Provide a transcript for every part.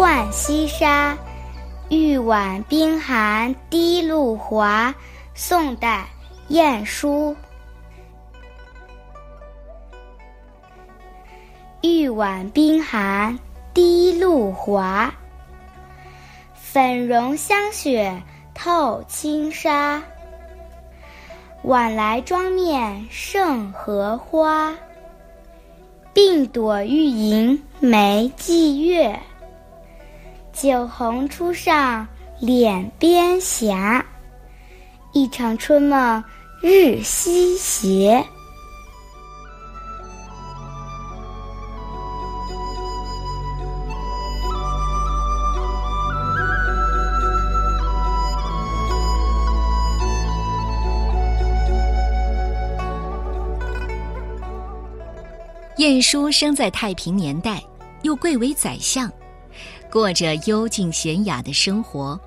浣溪沙，玉碗冰寒滴露华。宋代，晏殊。玉碗冰寒滴露华，粉融香雪透青纱。晚来妆面胜荷花，鬓朵欲迎眉霁月。酒红初上脸边霞，一场春梦日西斜。晏殊生在太平年代，又贵为宰相，过着幽静娴雅的生活，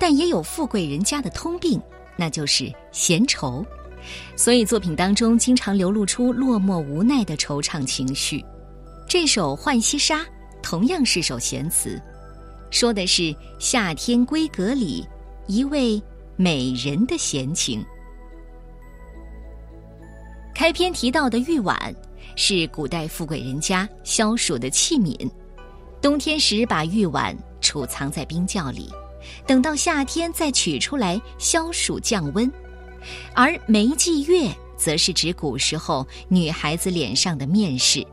但也有富贵人家的通病，那就是闲愁，所以作品当中经常流露出落寞无奈的惆怅情绪。这首《浣溪沙》同样是首闲词，说的是夏天闺阁里一位美人的闲情。开篇提到的玉碗。是古代富贵人家消暑的器皿，冬天时把玉碗储藏在冰窖里，等到夏天再取出来消暑降温。而眉霁月则是指古时候女孩子脸上的面饰，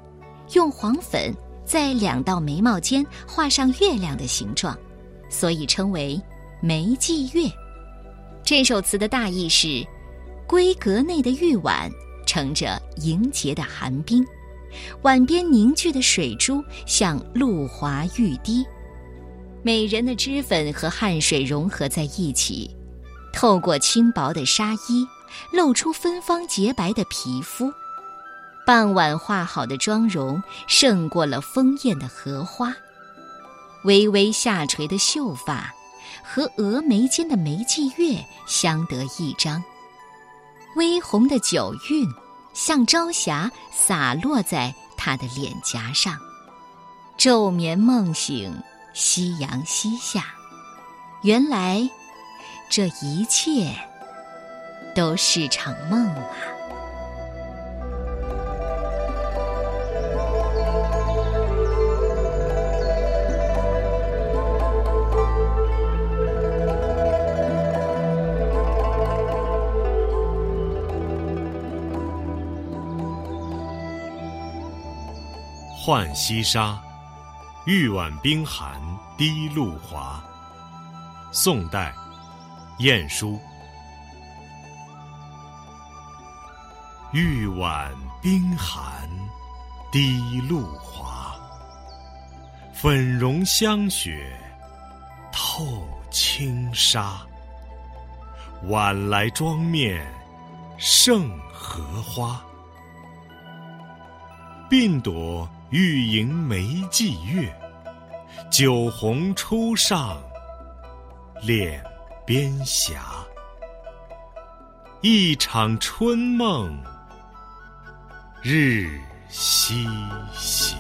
用黄粉在两道眉毛间画上月亮的形状，所以称为眉霁月。这首词的大意是：闺阁内的玉碗。盛着凝结的寒冰，碗边凝聚的水珠像露华欲滴，美人的脂粉和汗水融合在一起，透过轻薄的纱衣，露出芬芳洁白的皮肤。傍晚化好的妆容胜过了丰艳的荷花，微微下垂的秀发和峨眉间的眉际月相得益彰。微红的酒韵，像朝霞洒落在他的脸颊上。昼眠梦醒，夕阳西下，原来这一切都是场梦啊。浣溪沙，玉碗冰寒滴露华。宋代，晏殊。玉碗冰寒滴露华，粉融香雪透青纱。晚来妆面胜荷花，鬓朵。欲迎眉霁月，酒红初上脸边霞。一场春梦日西斜。